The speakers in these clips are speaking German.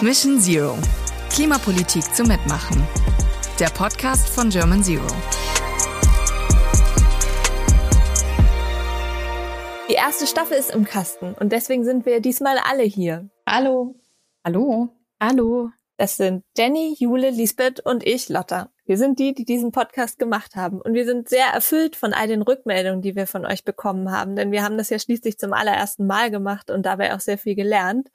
Mission Zero. Klimapolitik zum Mitmachen. Der Podcast von German Zero. Die erste Staffel ist im Kasten und deswegen sind wir diesmal alle hier. Hallo. Hallo. Hallo. Das sind Jenny, Jule, Lisbeth und ich, Lotta. Wir sind die, die diesen Podcast gemacht haben. Und wir sind sehr erfüllt von all den Rückmeldungen, die wir von euch bekommen haben. Denn wir haben das ja schließlich zum allerersten Mal gemacht und dabei auch sehr viel gelernt.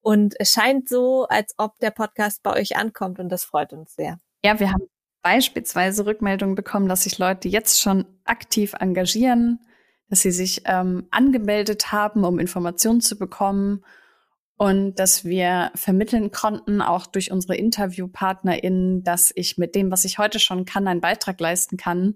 Und es scheint so, als ob der Podcast bei euch ankommt und das freut uns sehr. Ja, wir haben beispielsweise Rückmeldungen bekommen, dass sich Leute jetzt schon aktiv engagieren, dass sie sich ähm, angemeldet haben, um Informationen zu bekommen und dass wir vermitteln konnten, auch durch unsere InterviewpartnerInnen, dass ich mit dem, was ich heute schon kann, einen Beitrag leisten kann,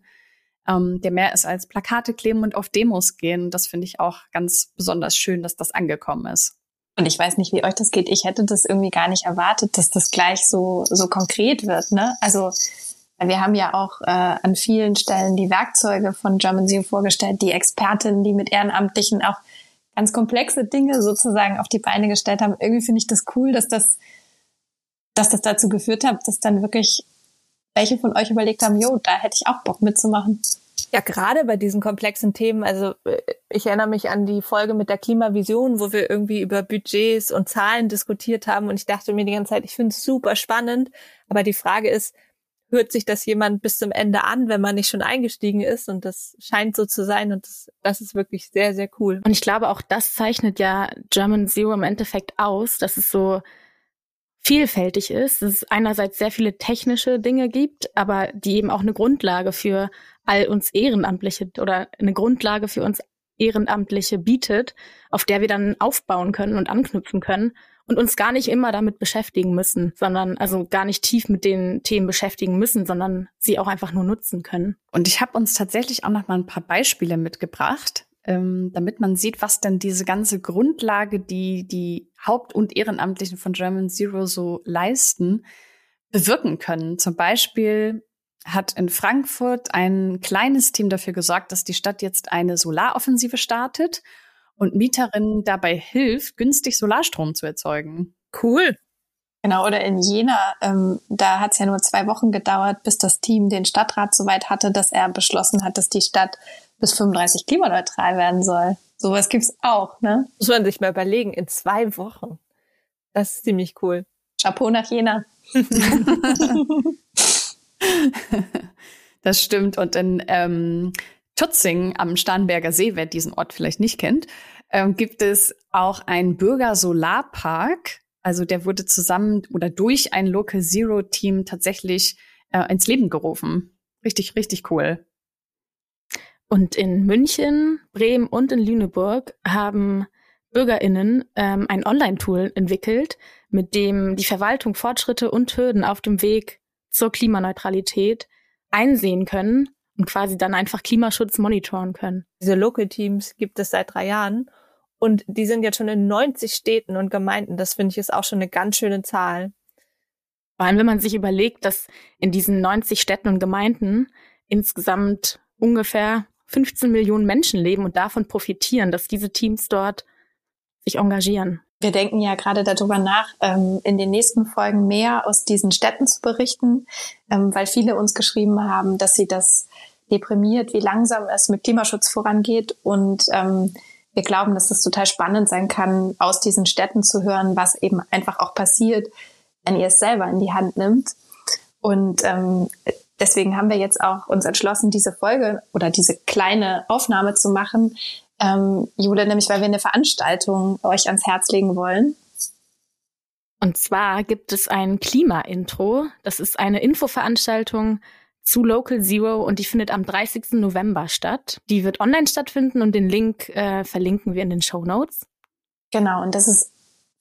ähm, der mehr ist als Plakate kleben und auf Demos gehen. Das finde ich auch ganz besonders schön, dass das angekommen ist. Und ich weiß nicht, wie euch das geht. Ich hätte das irgendwie gar nicht erwartet, dass das gleich so, so konkret wird. Ne? Also wir haben ja auch äh, an vielen Stellen die Werkzeuge von German Zero vorgestellt, die Expertinnen, die mit Ehrenamtlichen auch ganz komplexe Dinge sozusagen auf die Beine gestellt haben. Irgendwie finde ich das cool, dass das, dass das dazu geführt hat, dass dann wirklich welche von euch überlegt haben, jo, da hätte ich auch Bock mitzumachen. Ja, gerade bei diesen komplexen Themen, also äh, ich erinnere mich an die Folge mit der Klimavision, wo wir irgendwie über Budgets und Zahlen diskutiert haben und ich dachte mir die ganze Zeit, ich finde es super spannend, aber die Frage ist, hört sich das jemand bis zum Ende an, wenn man nicht schon eingestiegen ist und das scheint so zu sein und das, das ist wirklich sehr, sehr cool. Und ich glaube auch das zeichnet ja German Zero im Endeffekt aus, dass es so vielfältig ist, dass es einerseits sehr viele technische Dinge gibt, aber die eben auch eine Grundlage für all uns Ehrenamtliche oder eine Grundlage für uns Ehrenamtliche bietet, auf der wir dann aufbauen können und anknüpfen können und uns gar nicht immer damit beschäftigen müssen, sondern also gar nicht tief mit den Themen beschäftigen müssen, sondern sie auch einfach nur nutzen können. Und ich habe uns tatsächlich auch noch mal ein paar Beispiele mitgebracht, ähm, damit man sieht, was denn diese ganze Grundlage, die die Haupt- und Ehrenamtlichen von German Zero so leisten, bewirken können. Zum Beispiel hat in Frankfurt ein kleines Team dafür gesorgt, dass die Stadt jetzt eine Solaroffensive startet und Mieterinnen dabei hilft, günstig Solarstrom zu erzeugen. Cool. Genau, oder in Jena, ähm, da hat es ja nur zwei Wochen gedauert, bis das Team den Stadtrat so weit hatte, dass er beschlossen hat, dass die Stadt bis 35 klimaneutral werden soll. Sowas gibt's auch, ne? Muss man sich mal überlegen, in zwei Wochen. Das ist ziemlich cool. Chapeau nach Jena. das stimmt. Und in ähm, Tutzing am Starnberger See, wer diesen Ort vielleicht nicht kennt, ähm, gibt es auch einen Bürger-Solarpark. Also der wurde zusammen oder durch ein Local Zero Team tatsächlich äh, ins Leben gerufen. Richtig, richtig cool. Und in München, Bremen und in Lüneburg haben BürgerInnen ähm, ein Online-Tool entwickelt, mit dem die Verwaltung Fortschritte und Hürden auf dem Weg zur Klimaneutralität einsehen können und quasi dann einfach Klimaschutz monitoren können. Diese Local Teams gibt es seit drei Jahren und die sind jetzt schon in 90 Städten und Gemeinden. Das finde ich ist auch schon eine ganz schöne Zahl. Vor allem, wenn man sich überlegt, dass in diesen 90 Städten und Gemeinden insgesamt ungefähr 15 Millionen Menschen leben und davon profitieren, dass diese Teams dort sich engagieren. Wir denken ja gerade darüber nach, ähm, in den nächsten Folgen mehr aus diesen Städten zu berichten, ähm, weil viele uns geschrieben haben, dass sie das deprimiert, wie langsam es mit Klimaschutz vorangeht. Und ähm, wir glauben, dass es total spannend sein kann, aus diesen Städten zu hören, was eben einfach auch passiert, wenn ihr es selber in die Hand nimmt. Und ähm, deswegen haben wir jetzt auch uns entschlossen, diese Folge oder diese kleine Aufnahme zu machen, ähm, Jule, nämlich weil wir eine Veranstaltung euch ans Herz legen wollen. Und zwar gibt es ein Klima-Intro. Das ist eine Infoveranstaltung zu Local Zero und die findet am 30. November statt. Die wird online stattfinden und den Link äh, verlinken wir in den Show Notes. Genau, und das ist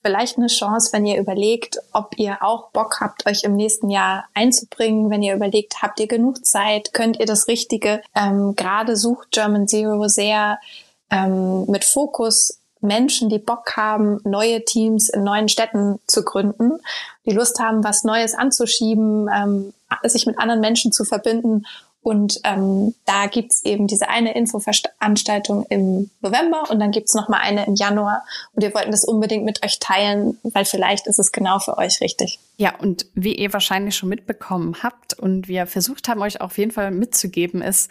vielleicht eine Chance, wenn ihr überlegt, ob ihr auch Bock habt, euch im nächsten Jahr einzubringen. Wenn ihr überlegt, habt ihr genug Zeit, könnt ihr das Richtige. Ähm, Gerade sucht German Zero sehr ähm, mit Fokus Menschen, die Bock haben, neue Teams in neuen Städten zu gründen, die Lust haben, was Neues anzuschieben, ähm, sich mit anderen Menschen zu verbinden Und ähm, da gibt's eben diese eine Infoveranstaltung im November und dann gibt's noch mal eine im Januar. Und wir wollten das unbedingt mit euch teilen, weil vielleicht ist es genau für euch richtig. Ja, und wie ihr wahrscheinlich schon mitbekommen habt und wir versucht haben, euch auf jeden Fall mitzugeben, ist,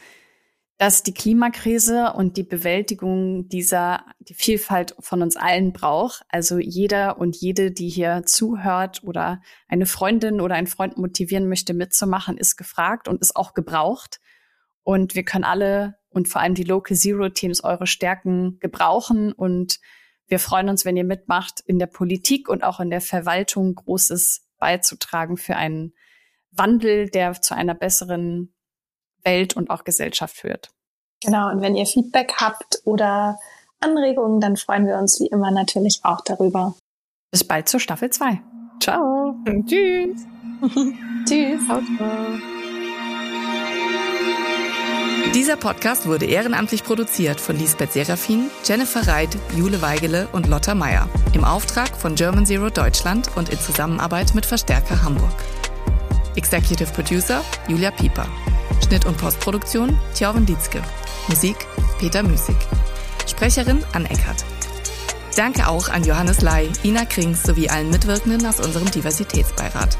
dass die Klimakrise und die Bewältigung dieser, die Vielfalt von uns allen braucht. Also jeder und jede, die hier zuhört oder eine Freundin oder einen Freund motivieren möchte, mitzumachen, ist gefragt und ist auch gebraucht. Und wir können alle und vor allem die Local Zero Teams eure Stärken gebrauchen. Und wir freuen uns, wenn ihr mitmacht, in der Politik und auch in der Verwaltung Großes beizutragen für einen Wandel, der zu einer besseren Welt und auch Gesellschaft führt. Genau, und wenn ihr Feedback habt oder Anregungen, dann freuen wir uns wie immer natürlich auch darüber. Bis bald zur Staffel 2. Ciao. Tschüss. Tschüss. Dieser Podcast wurde ehrenamtlich produziert von Lisbeth Serafin, Jennifer Reit, Jule Weigele und Lotta Meyer im Auftrag von German Zero Deutschland und in Zusammenarbeit mit Verstärker Hamburg. Executive Producer Julia Pieper. Schnitt und Postproduktion Thjörven Dietzke. Musik Peter Müßig. Sprecherin Ann Eckert. Danke auch an Johannes Lai, Ina Krings sowie allen Mitwirkenden aus unserem Diversitätsbeirat.